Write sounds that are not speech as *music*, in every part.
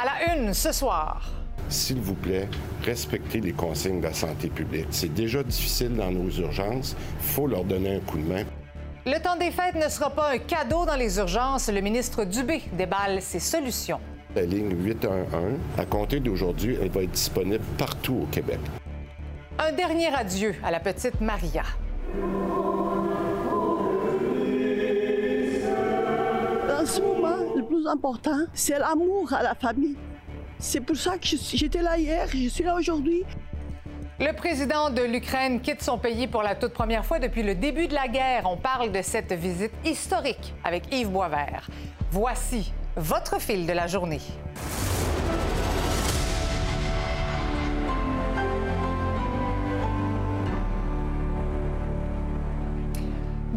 À la une ce soir. S'il vous plaît, respectez les consignes de la santé publique. C'est déjà difficile dans nos urgences. Il faut leur donner un coup de main. Le temps des fêtes ne sera pas un cadeau dans les urgences. Le ministre Dubé déballe ses solutions. La ligne 811, à compter d'aujourd'hui, elle va être disponible partout au Québec. Un dernier adieu à la petite Maria. Ce moment, le plus important, c'est l'amour à la famille. C'est pour ça que j'étais là hier, je suis là aujourd'hui. Le président de l'Ukraine quitte son pays pour la toute première fois depuis le début de la guerre. On parle de cette visite historique avec Yves Boisvert. Voici votre fil de la journée.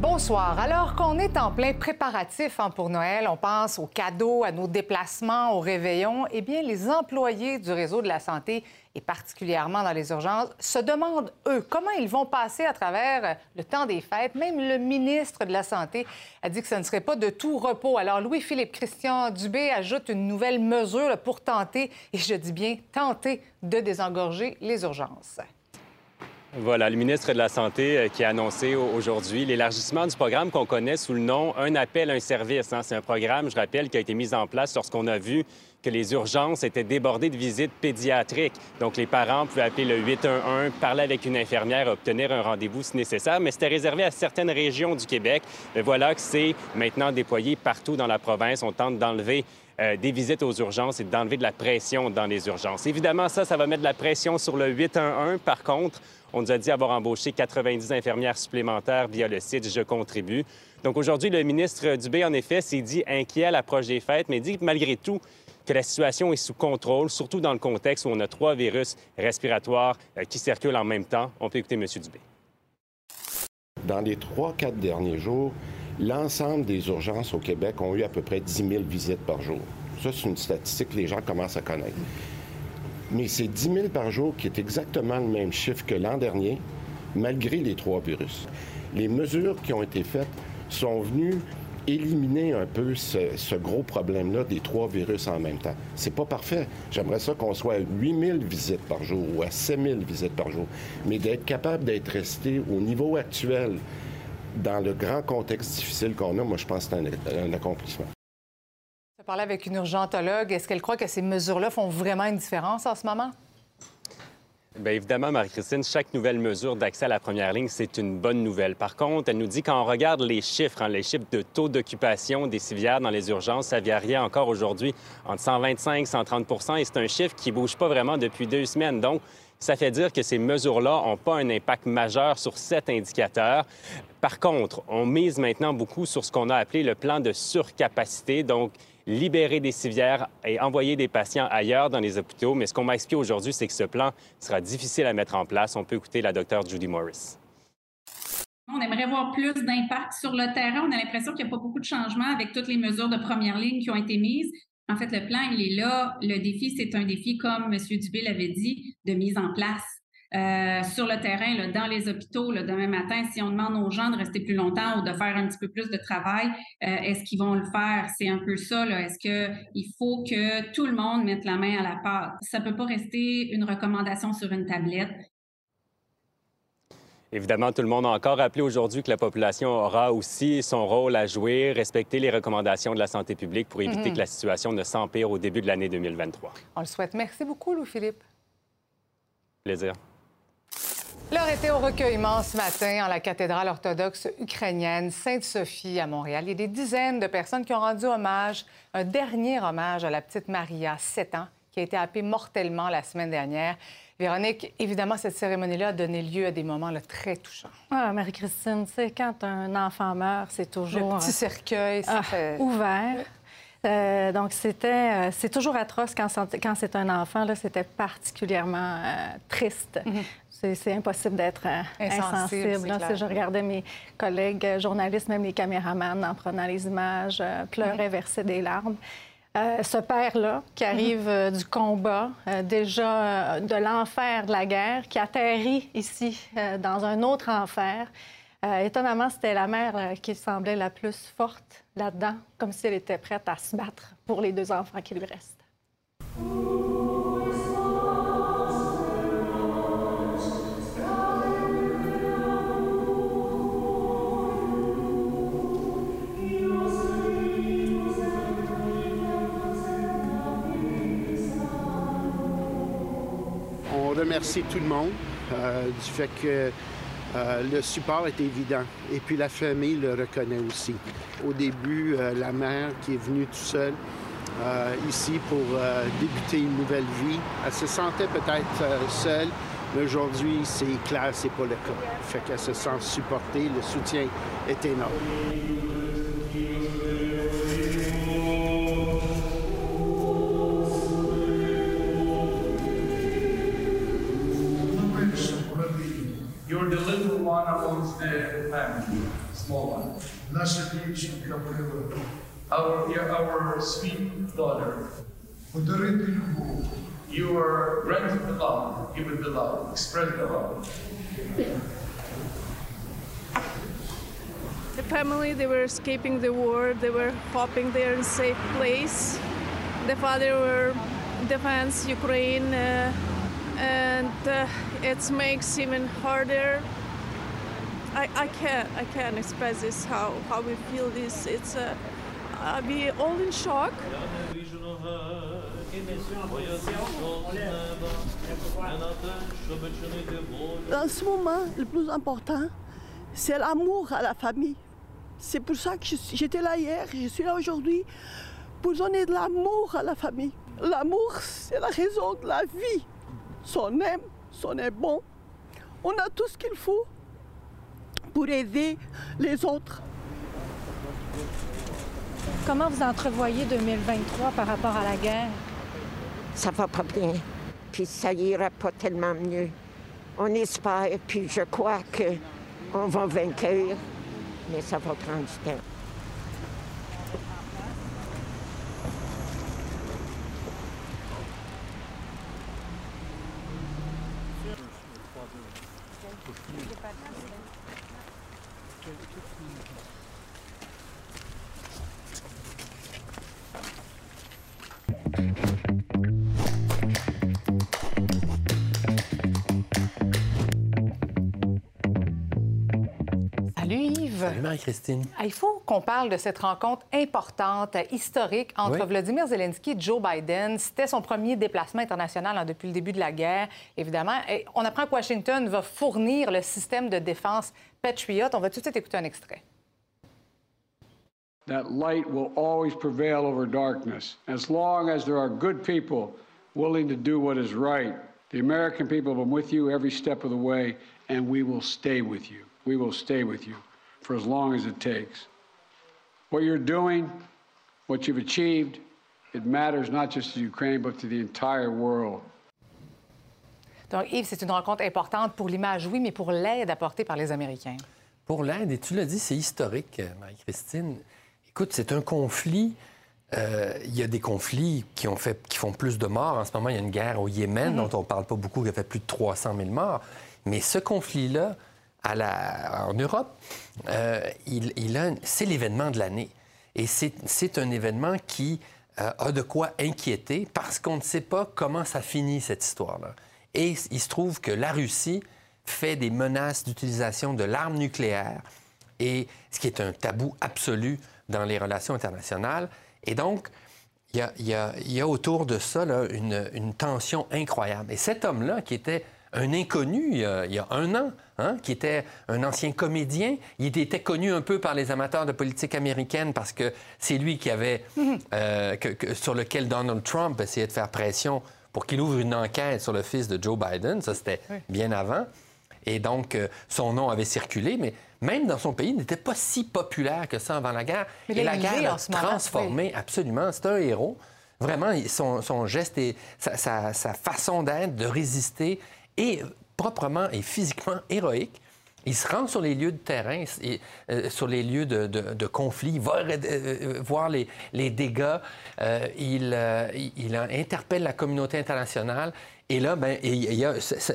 Bonsoir. Alors qu'on est en plein préparatif hein, pour Noël, on pense aux cadeaux, à nos déplacements, aux réveillons, eh bien, les employés du réseau de la santé, et particulièrement dans les urgences, se demandent, eux, comment ils vont passer à travers le temps des fêtes. Même le ministre de la Santé a dit que ce ne serait pas de tout repos. Alors, Louis-Philippe Christian Dubé ajoute une nouvelle mesure pour tenter, et je dis bien tenter, de désengorger les urgences. Voilà, le ministre de la Santé euh, qui a annoncé aujourd'hui l'élargissement du programme qu'on connaît sous le nom Un appel, un service. Hein. C'est un programme, je rappelle, qui a été mis en place lorsqu'on a vu que les urgences étaient débordées de visites pédiatriques. Donc, les parents pouvaient appeler le 811, parler avec une infirmière, obtenir un rendez-vous si nécessaire, mais c'était réservé à certaines régions du Québec. Voilà que c'est maintenant déployé partout dans la province. On tente d'enlever euh, des visites aux urgences et d'enlever de la pression dans les urgences. Évidemment, ça, ça va mettre de la pression sur le 811. Par contre, on nous a dit avoir embauché 90 infirmières supplémentaires via le site Je contribue. Donc aujourd'hui, le ministre Dubé, en effet, s'est dit inquiet à l'approche des fêtes, mais dit malgré tout que la situation est sous contrôle, surtout dans le contexte où on a trois virus respiratoires euh, qui circulent en même temps. On peut écouter M. Dubé. Dans les trois, quatre derniers jours, l'ensemble des urgences au Québec ont eu à peu près 10 000 visites par jour. Ça, c'est une statistique que les gens commencent à connaître. Mais c'est 10 000 par jour qui est exactement le même chiffre que l'an dernier, malgré les trois virus. Les mesures qui ont été faites sont venues éliminer un peu ce, gros problème-là des trois virus en même temps. C'est pas parfait. J'aimerais ça qu'on soit à 8 000 visites par jour ou à 7 000 visites par jour. Mais d'être capable d'être resté au niveau actuel dans le grand contexte difficile qu'on a, moi, je pense que c'est un accomplissement. Je parlais avec une urgentologue. Est-ce qu'elle croit que ces mesures-là font vraiment une différence en ce moment? Bien évidemment, Marie-Christine, chaque nouvelle mesure d'accès à la première ligne, c'est une bonne nouvelle. Par contre, elle nous dit quand on regarde les chiffres, hein, les chiffres de taux d'occupation des civières dans les urgences, ça varie encore aujourd'hui entre 125 et 130 et c'est un chiffre qui ne bouge pas vraiment depuis deux semaines. Donc, ça fait dire que ces mesures-là n'ont pas un impact majeur sur cet indicateur. Par contre, on mise maintenant beaucoup sur ce qu'on a appelé le plan de surcapacité. Donc, libérer des civières et envoyer des patients ailleurs dans les hôpitaux. Mais ce qu'on m'a expliqué aujourd'hui, c'est que ce plan sera difficile à mettre en place. On peut écouter la docteure Judy Morris. On aimerait voir plus d'impact sur le terrain. On a l'impression qu'il n'y a pas beaucoup de changements avec toutes les mesures de première ligne qui ont été mises. En fait, le plan, il est là. Le défi, c'est un défi, comme M. Dubé l'avait dit, de mise en place. Euh, sur le terrain, dans les hôpitaux, demain matin, si on demande aux gens de rester plus longtemps ou de faire un petit peu plus de travail, euh, est-ce qu'ils vont le faire? C'est un peu ça. Est-ce qu'il faut que tout le monde mette la main à la pâte? Ça ne peut pas rester une recommandation sur une tablette. Évidemment, tout le monde a encore rappelé aujourd'hui que la population aura aussi son rôle à jouer, respecter les recommandations de la santé publique pour éviter mm-hmm. que la situation ne s'empire au début de l'année 2023. On le souhaite. Merci beaucoup, Louis-Philippe. Plaisir. L'heure était au recueillement ce matin en la cathédrale orthodoxe ukrainienne Sainte-Sophie à Montréal. Il y a des dizaines de personnes qui ont rendu hommage, un dernier hommage à la petite Maria, 7 ans, qui a été happée mortellement la semaine dernière. Véronique, évidemment, cette cérémonie-là a donné lieu à des moments très touchants. Ah, Marie-Christine, c'est quand un enfant meurt, c'est toujours... Le petit cercueil, ah, ouvert. Euh, donc, c'était, c'est toujours atroce quand, quand c'est un enfant. Là, c'était particulièrement triste. Mhm. C'est, impossible d'être insensible. si je regardais mes collègues journalistes, même les caméramans, en prenant les images, pleuraient, mhm. versaient des larmes. Euh, ce père-là, qui arrive euh, du combat, euh, déjà de l'enfer de la guerre, qui atterrit ici dans un autre enfer. étonnamment, c'était la mère qui semblait la plus forte là-dedans, comme si elle était prête à se battre pour les deux enfants qui lui restent. Remercier tout le monde euh, du fait que euh, le support est évident. Et puis la famille le reconnaît aussi. Au début, euh, la mère qui est venue tout seule ici pour débuter une nouvelle vie, elle se sentait peut-être seule, mais aujourd'hui, c'est clair, c'est pas le cas. Fait qu'elle se sent supportée, le soutien est énorme. Small one. Our, you're our sweet daughter. You are granted the love, given the love, express the love. The family, they were escaping the war. They were hoping they're in safe place. The father were defense Ukraine, uh, and uh, it makes even harder I, I can't I can't express this how how we feel this. It's uh, uh, we all in shock. Dans ce moment, le plus important, c'est l'amour à la famille. C'est pour ça que j'étais là hier, je suis là aujourd'hui, pour donner de l'amour à la famille. L'amour, c'est la raison de la vie. Son aime, son est bon. On a tout ce qu'il faut pour aider les autres. Comment vous entrevoyez 2023 par rapport à la guerre? Ça va pas bien, puis ça ira pas tellement mieux. On espère, puis je crois qu'on va vaincre, mais ça va prendre du temps. Christine ah, Il faut qu'on parle de cette rencontre importante, historique entre Vladimir Zelensky et Joe Biden. C'était son premier déplacement international hein, depuis le début de la guerre, évidemment. Et on apprend que Washington va fournir le système de défense Patriot. On va tout de suite écouter un extrait. That light will always prevail over darkness as long as there are good people willing to do what is right. The American people have been with you every step of the way, and we will stay with you. We will stay with you for as long as it takes. What you're doing, what you've achieved, it matters not just to Ukraine, but to the entire world. Donc, Yves, c'est une rencontre importante pour l'image, oui, mais pour l'aide apportée par les Américains. Pour l'aide, et tu l'as dit, c'est historique, Marie-Christine. Écoute, c'est un conflit. Euh, il y a des conflits qui, ont fait, qui font plus de morts. En ce moment, il y a une guerre au Yémen mm-hmm. dont on ne parle pas beaucoup, qui a fait plus de 300 000 morts. Mais ce conflit-là, en Europe, euh, c'est l'événement de l'année. Et c'est un événement qui euh, a de quoi inquiéter parce qu'on ne sait pas comment ça finit, cette histoire-là. Et il se trouve que la Russie fait des menaces d'utilisation de l'arme nucléaire, et ce qui est un tabou absolu dans les relations internationales. Et donc, il y a, autour de ça une tension incroyable. Et cet homme-là, qui était un inconnu il y a, un an, hein, qui était un ancien comédien. Il était connu un peu par les amateurs de politique américaine parce que c'est lui qui avait, *laughs* euh, sur lequel Donald Trump essayait de faire pression pour qu'il ouvre une enquête sur le fils de Joe Biden. Ça, c'était bien avant. Et donc, euh, son nom avait circulé, mais même dans son pays, il n'était pas si populaire que ça avant la guerre. et la guerre l'a transformé, absolument. C'est un héros. Vraiment, son, geste et sa, façon d'être, de résister, est proprement et physiquement héroïque. Il se rend sur les lieux de terrain, et, euh, sur les lieux de, conflit, il va euh, voir les, dégâts, il, interpelle la communauté internationale et là, ben,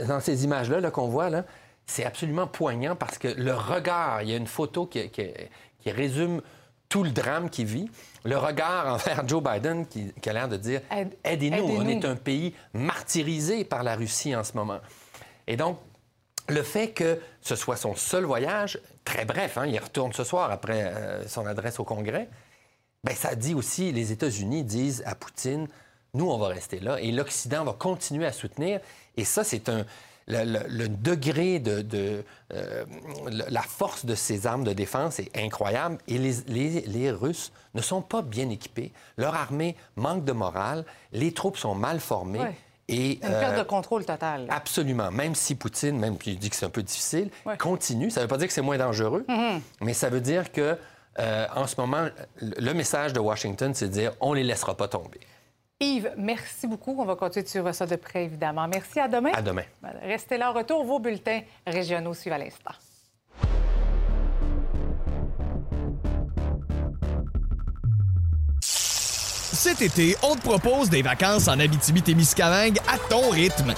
dans ces images-là qu'on voit, c'est absolument poignant parce que le regard, il y a une photo qui, résume tout le drame qu'il vit. Le regard envers Joe Biden qui, a l'air de dire Aidez-nous, on est un pays martyrisé par la Russie en ce moment. Et donc, le fait que ce soit son seul voyage, très bref, hein, il retourne ce soir après euh, son adresse au Congrès, ben, ça dit aussi, les États-Unis disent à Poutine nous, on va rester là et l'Occident va continuer à soutenir. Et ça, c'est un. Le, degré de, euh, la force de ces armes de défense est incroyable et les, Russes ne sont pas bien équipés. Leur armée manque de morale, les troupes sont mal formées. Et, Une perte de euh, contrôle totale. Absolument. Même si Poutine, même il dit que c'est un peu difficile, continue. Ça ne veut pas dire que c'est moins dangereux, mm-hmm. mais ça veut dire que euh, en ce moment, le message de Washington, c'est de dire on ne les laissera pas tomber. Yves, merci beaucoup. On va continuer de suivre ça de près, évidemment. Merci. À demain. À demain. Restez là. Retour vos bulletins régionaux suivent à l'instant. Cet été, on te propose des vacances en Abitibi-Témiscamingue à ton rythme.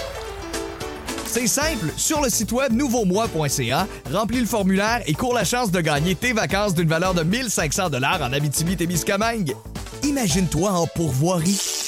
C'est simple, sur le site web nouveaumois.ca, remplis le formulaire et cours la chance de gagner tes vacances d'une valeur de 1500 dollars en Abitibi-Témiscamingue. Imagine-toi en pourvoirie,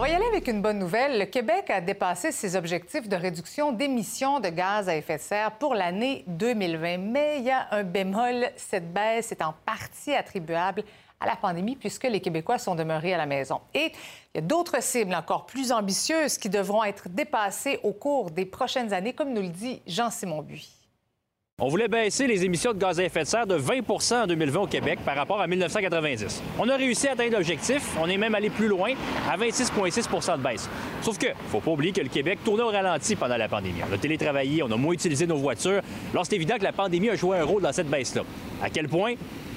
On va y aller avec une bonne nouvelle. Le Québec a dépassé ses objectifs de réduction d'émissions de gaz à effet de serre pour l'année 2020. Mais il y a un bémol. Cette baisse est en partie attribuable à la pandémie puisque les Québécois sont demeurés à la maison. Et il y a d'autres cibles encore plus ambitieuses qui devront être dépassées au cours des prochaines années, comme nous le dit Jean-Simon Buis. On voulait baisser les émissions de gaz à effet de serre de 20% en 2020 au Québec par rapport à 1990. On a réussi à atteindre l'objectif. On est même allé plus loin, à 26,6% de baisse. Sauf que, faut pas oublier que le Québec tournait au ralenti pendant la pandémie. On a télétravaillé, on a moins utilisé nos voitures. Alors, c'est évident que la pandémie a joué un rôle dans cette baisse-là. À quel point?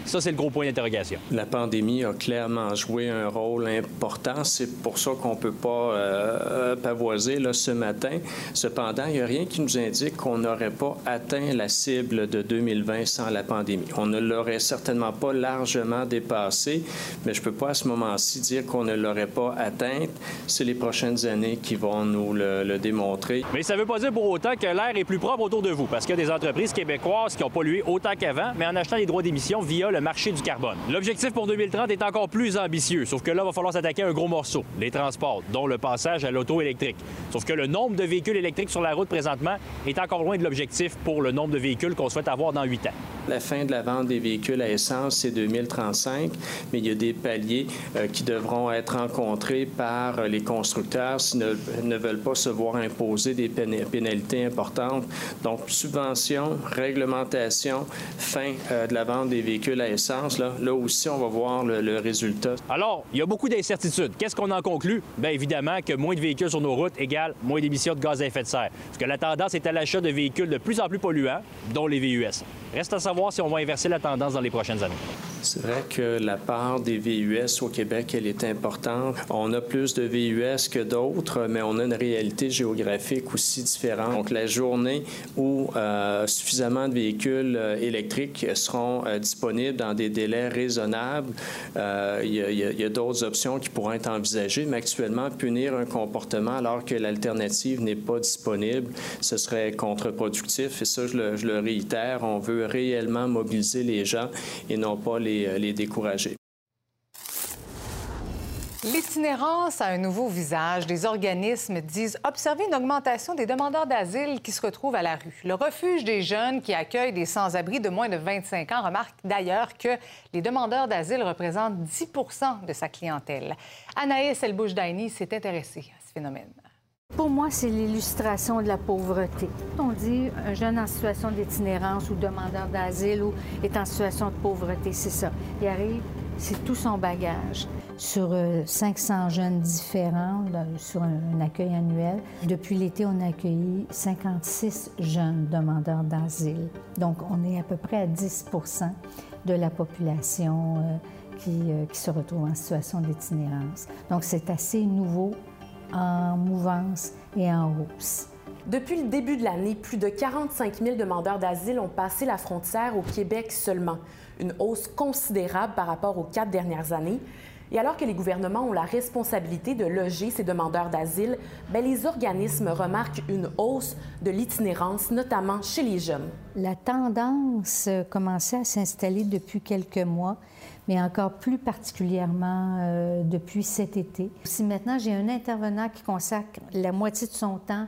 Ça, c'est le gros point d'interrogation. La pandémie a clairement joué un rôle important. C'est pour ça qu'on ne peut pas euh, pavoiser là, ce matin. Cependant, il n'y a rien qui nous indique qu'on n'aurait pas atteint la cible de 2020 sans la pandémie. On ne l'aurait certainement pas largement dépassé, mais je ne peux pas à ce moment-ci dire qu'on ne l'aurait pas atteinte. C'est les prochaines années qui vont nous le, démontrer. Mais ça ne veut pas dire pour autant que l'air est plus propre autour de vous, parce qu'il y a des entreprises québécoises qui ont pollué autant qu'avant, mais en achetant des droits d'émission via le marché du carbone. L'objectif pour 2030 est encore plus ambitieux, sauf que là, il va falloir s'attaquer à un gros morceau, les transports, dont le passage à l'auto électrique. Sauf que le nombre de véhicules électriques sur la route présentement est encore loin de l'objectif pour le nombre de véhicules qu'on souhaite avoir dans huit ans. La fin de la vente des véhicules à essence, c'est 2035, mais il y a des paliers euh, qui devront être rencontrés par les constructeurs s'ils ne, veulent pas se voir imposer des pénalités importantes. Donc, subvention, réglementation, fin euh, de la vente des véhicules à là aussi, on va voir le, résultat. Alors, il y a beaucoup d'incertitudes. Qu'est-ce qu'on en conclut? Bien évidemment que moins de véhicules sur nos routes égale moins d'émissions de gaz à effet de serre. Parce que la tendance est à l'achat de véhicules de plus en plus polluants, dont les VUS. Reste à savoir si on va inverser la tendance dans les prochaines années. C'est vrai que la part des VUS au Québec, elle est importante. On a plus de VUS que d'autres, mais on a une réalité géographique aussi différente. Donc, la journée où euh, suffisamment de véhicules euh, électriques seront euh, disponibles dans des délais raisonnables, il y a, d'autres options qui pourront être envisagées, mais actuellement, punir un comportement alors que l'alternative n'est pas disponible, ce serait contre-productif. Et ça, je le, je le réitère, on veut réellement mobiliser les gens et non pas les euh, les, décourager. L'itinérance a un nouveau visage. Des organismes disent observer une augmentation des demandeurs d'asile qui se retrouvent à la rue. Le refuge des jeunes qui accueille des sans-abri de moins de 25 ans remarque d'ailleurs que les demandeurs d'asile représentent 10% de sa clientèle. Anaïs Elbouche-Daini s'est intéressée à ce phénomène. Pour moi, c'est l'illustration de la pauvreté. On dit un jeune en situation d'itinérance ou demandeur d'asile ou est en situation de pauvreté, c'est ça. Il arrive, c'est tout son bagage sur 500 euh, jeunes différents sur un, accueil annuel. Depuis l'été, on a accueilli 56 jeunes demandeurs d'asile. Donc, on est à peu près à 10% de la population euh, qui, euh, qui, se retrouve en situation d'itinérance. Donc, c'est assez nouveau, en mouvance et en hausse. Depuis le début de l'année, plus de 45 000 demandeurs d'asile ont passé la frontière au Québec seulement, une hausse considérable par rapport aux quatre dernières années. Et alors que les gouvernements ont la responsabilité de loger ces demandeurs d'asile, ben, les organismes remarquent une hausse de l'itinérance, notamment chez les jeunes. La tendance commençait à s'installer depuis quelques mois, mais encore plus particulièrement euh, depuis cet été. Si maintenant j'ai un intervenant qui consacre la moitié de son temps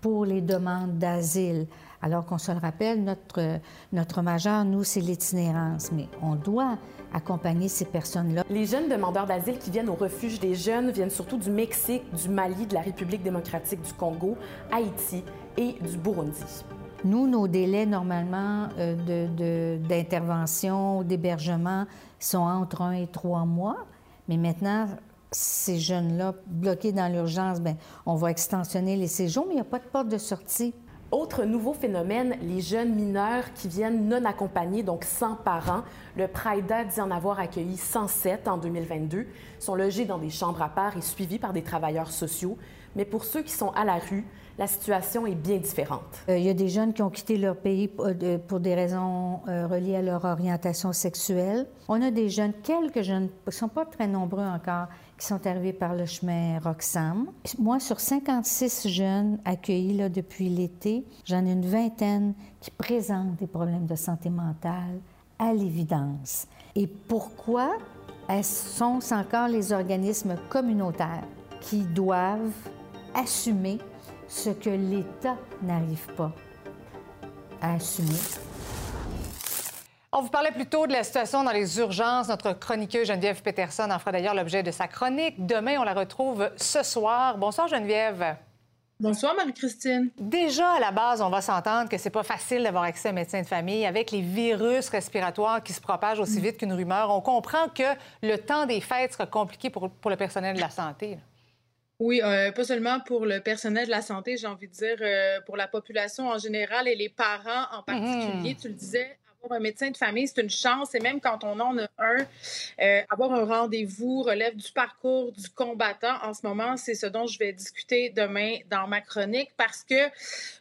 pour les demandes d'asile, alors qu'on se le rappelle, notre, notre majeur, nous, c'est l'itinérance, mais on doit accompagner ces personnes-là. Les jeunes demandeurs d'asile qui viennent au refuge des jeunes viennent surtout du Mexique, du Mali, de la République démocratique du Congo, Haïti et du Burundi. Nous, nos délais normalement euh, d'intervention ou d'hébergement sont entre un et trois mois, mais maintenant, ces jeunes-là, bloqués dans l'urgence, ben, on va extensionner les séjours, mais il n'y a pas de porte de sortie. Autre nouveau phénomène, les jeunes mineurs qui viennent non accompagnés, donc sans parents. Le PRIDA dit en avoir accueilli 107 en 2022, sont logés dans des chambres à part et suivis par des travailleurs sociaux. Mais pour ceux qui sont à la rue, la situation est bien différente. Euh, il y a des jeunes qui ont quitté leur pays euh, pour des raisons euh, reliées à leur orientation sexuelle. On a des jeunes, quelques jeunes, ils ne sont pas très nombreux encore, qui sont arrivés par le chemin Roxham. Moi, sur 56 jeunes accueillis là, depuis l'été, j'en ai une vingtaine qui présentent des problèmes de santé mentale à l'évidence. Et pourquoi sont encore les organismes communautaires qui doivent assumer ce que l'État n'arrive pas à assumer? On vous parlait plus tôt de la situation dans les urgences. Notre chroniqueuse Geneviève Peterson en fera d'ailleurs l'objet de sa chronique. Demain, on la retrouve ce soir. Bonsoir Geneviève. Bonsoir Marie-Christine. Déjà à la base, on va s'entendre que c'est pas facile d'avoir accès à un médecin de famille avec les virus respiratoires qui se propagent aussi vite qu'une rumeur. On comprend que le temps des fêtes sera compliqué pour, le personnel de la santé. Oui, euh, pas seulement pour le personnel de la santé, j'ai envie de dire euh, pour la population en général et les parents en particulier. Mm-hmm. Tu le disais, un médecin de famille, c'est une chance. Et même quand on en a un, euh, avoir un rendez-vous relève du parcours du combattant. En ce moment, c'est ce dont je vais discuter demain dans ma chronique parce que,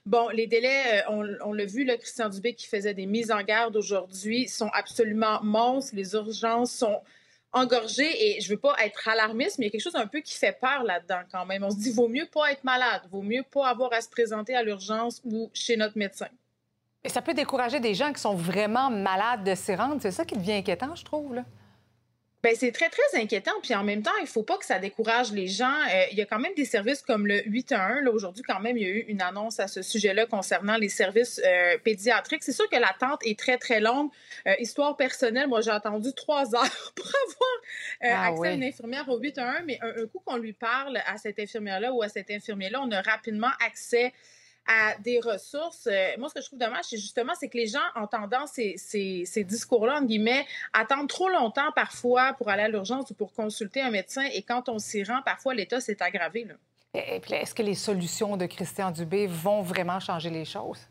bon, les délais, euh, on, l'a vu, le Christian Dubé qui faisait des mises en garde aujourd'hui sont absolument monstres. Les urgences sont engorgées et je veux pas être alarmiste, mais il y a quelque chose un peu qui fait peur là-dedans quand même. On se dit, vaut mieux pas être malade, vaut mieux pas avoir à se présenter à l'urgence ou chez notre médecin. Et ça peut décourager des gens qui sont vraiment malades de s'y rendre. C'est ça qui devient inquiétant, je trouve. Là. Bien, c'est très, très inquiétant. Puis en même temps, il ne faut pas que ça décourage les gens. Euh, il y a quand même des services comme le 811. Là, aujourd'hui, quand même, il y a eu une annonce à ce sujet-là concernant les services euh, pédiatriques. C'est sûr que l'attente est très, très longue. Euh, histoire personnelle, moi, j'ai attendu trois *laughs* heures pour avoir ah accès à une infirmière au 811. Mais un coup qu'on lui parle à cette infirmière-là ou à cet infirmier-là, on a rapidement accès à des ressources. Euh, moi, ce que je trouve dommage, c'est justement, que les gens, entendant ces, ces, discours-là, en guillemets, attendent trop longtemps parfois pour aller à l'urgence ou pour consulter un médecin. Et quand on s'y rend, parfois, l'état s'est aggravé. Là. Est-ce que les solutions de Christian Dubé vont vraiment changer les choses?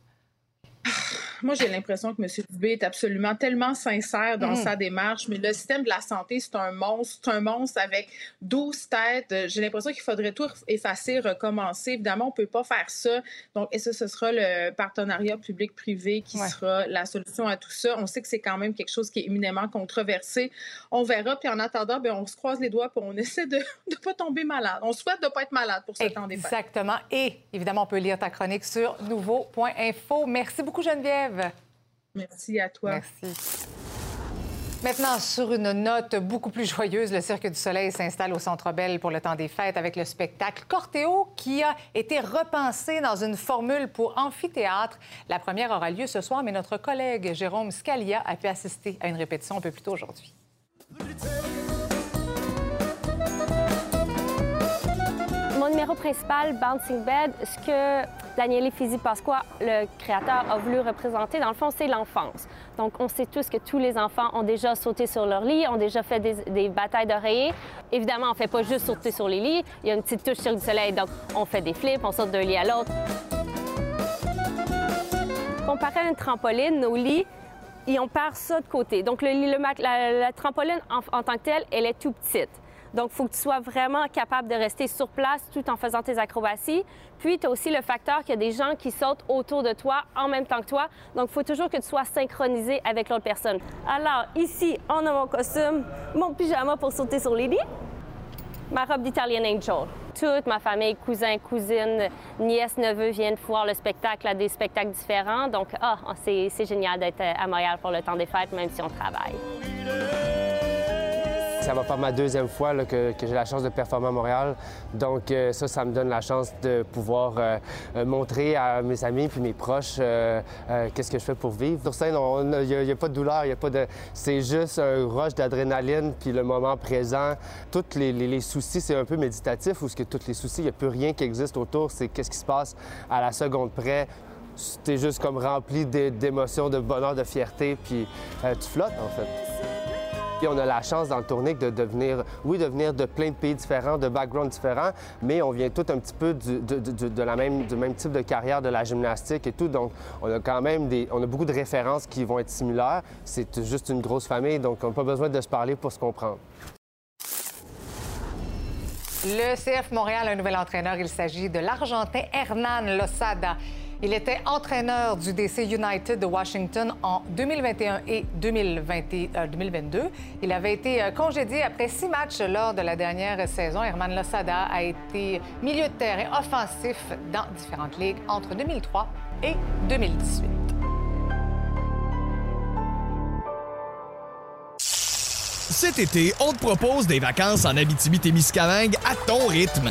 Moi, j'ai l'impression que M. Dubé est absolument tellement sincère dans mm. sa démarche, mais le système de la santé, c'est un monstre. C'est un monstre avec 12 têtes. J'ai l'impression qu'il faudrait tout effacer, recommencer. Évidemment, on ne peut pas faire ça. Donc, et ça, ce sera le partenariat public-privé qui sera la solution à tout ça? On sait que c'est quand même quelque chose qui est éminemment controversé. On verra. Puis en attendant, bien, on se croise les doigts et on *laughs* essaie de ne pas tomber malade. On souhaite de ne pas être malade pour ce temps des Exactement. Et évidemment, on peut lire ta chronique sur nouveau.info. Merci beaucoup, Geneviève. Merci à toi. Merci. Maintenant, sur une note beaucoup plus joyeuse, le Cirque du Soleil s'installe au Centre Bell pour le temps des fêtes avec le spectacle Cortéo qui a été repensé dans une formule pour amphithéâtre. La première aura lieu ce soir, mais notre collègue Jérôme Scalia a pu assister à une répétition un peu plus tôt aujourd'hui. Mon numéro principal, Bouncing Bed, ce que Daniele Fisi Pasqua, le créateur, a voulu représenter, dans le fond, c'est l'enfance. Donc, on sait tous que tous les enfants ont déjà sauté sur leur lit, ont déjà fait des, batailles d'oreillers. Évidemment, on ne fait pas juste sauter sur les lits. Il y a une petite touche sur le soleil, donc on fait des flips, on saute d'un lit à l'autre. Comparé à une trampoline, nos lits, et on perd ça de côté. Donc, la, trampoline, en tant que telle, elle est tout petite. Donc, il faut que tu sois vraiment capable de rester sur place tout en faisant tes acrobaties. Puis, tu as aussi le facteur qu'il y a des gens qui sautent autour de toi en même temps que toi. Donc, il faut toujours que tu sois synchronisé avec l'autre personne. Alors, ici, on a mon costume, mon pyjama pour sauter sur les lits, ma robe d'Italian Angel. Toute ma famille, cousins, cousines, nièces, neveux viennent voir le spectacle à des spectacles différents. Donc, ah, c'est génial d'être à Montréal pour le temps des fêtes, même si on travaille. Ça va faire ma deuxième fois que, j'ai la chance de performer à Montréal. Donc euh, ça, ça me donne la chance de pouvoir euh, euh, montrer à mes amis puis mes proches qu'est-ce que je fais pour vivre. Sur il n'y a, pas de douleur, il a pas de... C'est juste un rush d'adrénaline puis le moment présent. Tous les, soucis, c'est un peu méditatif où ce que tous les soucis, il n'y a plus rien qui existe autour. C'est qu'est-ce qui se passe à la seconde près t'es juste comme rempli d'émotions, de bonheur, de fierté, puis tu flottes en fait. Puis on a la chance dans le tournée de devenir, oui, de venir de plein de pays différents, de backgrounds différents, mais on vient tout un petit peu du, de, la même, du même type de carrière de la gymnastique et tout. Donc, on a quand même des, on a beaucoup de références qui vont être similaires. C'est juste une grosse famille, donc on n'a pas besoin de se parler pour se comprendre. Le CF Montréal a un nouvel entraîneur. Il s'agit de l'Argentin Hernan Losada. Il était entraîneur du DC United de Washington en 2021 et 2022. Euh, Il avait été euh, congédié après six matchs lors de la dernière saison. Herman Losada a été milieu de terrain offensif dans différentes ligues entre 2003 et 2018. Cet été, on te propose des vacances en Abitibi-Témiscamingue à ton rythme.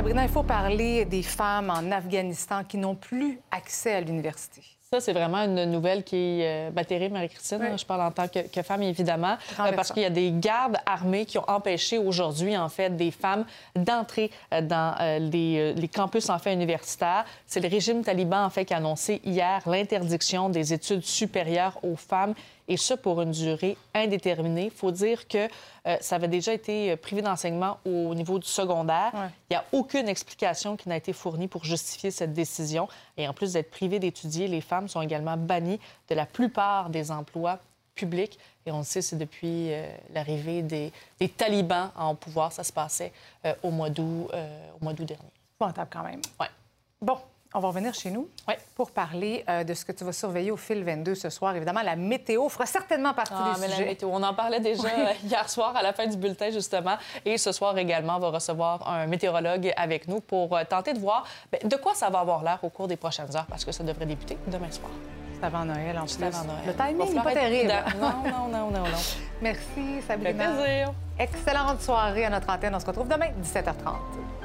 Sabrina, il faut parler des femmes en Afghanistan qui n'ont plus accès à l'université. Ça, c'est vraiment une nouvelle qui est euh, bah, Marie-Christine. Je parle en tant que, femme, évidemment, euh, parce qu'il y a des gardes armés qui ont empêché aujourd'hui, en fait, des femmes d'entrer euh, dans les, les, campus en fait universitaires. C'est le régime taliban, en fait, qui a annoncé hier l'interdiction des études supérieures aux femmes et ce pour une durée indéterminée. Il faut dire que euh, ça avait déjà été euh, privé d'enseignement au niveau du secondaire. Il n'y a aucune explication qui n'a été fournie pour justifier cette décision. Et en plus d'être privées d'étudier, les femmes sont également bannies de la plupart des emplois publics. Et on le sait, c'est depuis euh, l'arrivée des, talibans en pouvoir. Ça se passait au mois d'août dernier. Bon, quand même. Oui. Bon, on va revenir chez nous pour parler euh, de ce que tu vas surveiller au fil 22 ce soir. Évidemment, la météo fera certainement partie ah, des mais sujets. La météo, on en parlait déjà hier soir à la fin du bulletin, justement. Et ce soir également, on va recevoir un météorologue avec nous pour euh, tenter de voir ben, de quoi ça va avoir l'air au cours des prochaines heures, parce que ça devrait débuter demain soir. C'est avant Noël, en plus. Avant Noël. Le timing n'est pas terrible. Non, non, non, non, non. Merci, Sabrina. Un plaisir. Excellente soirée à notre antenne. On se retrouve demain, 17h30.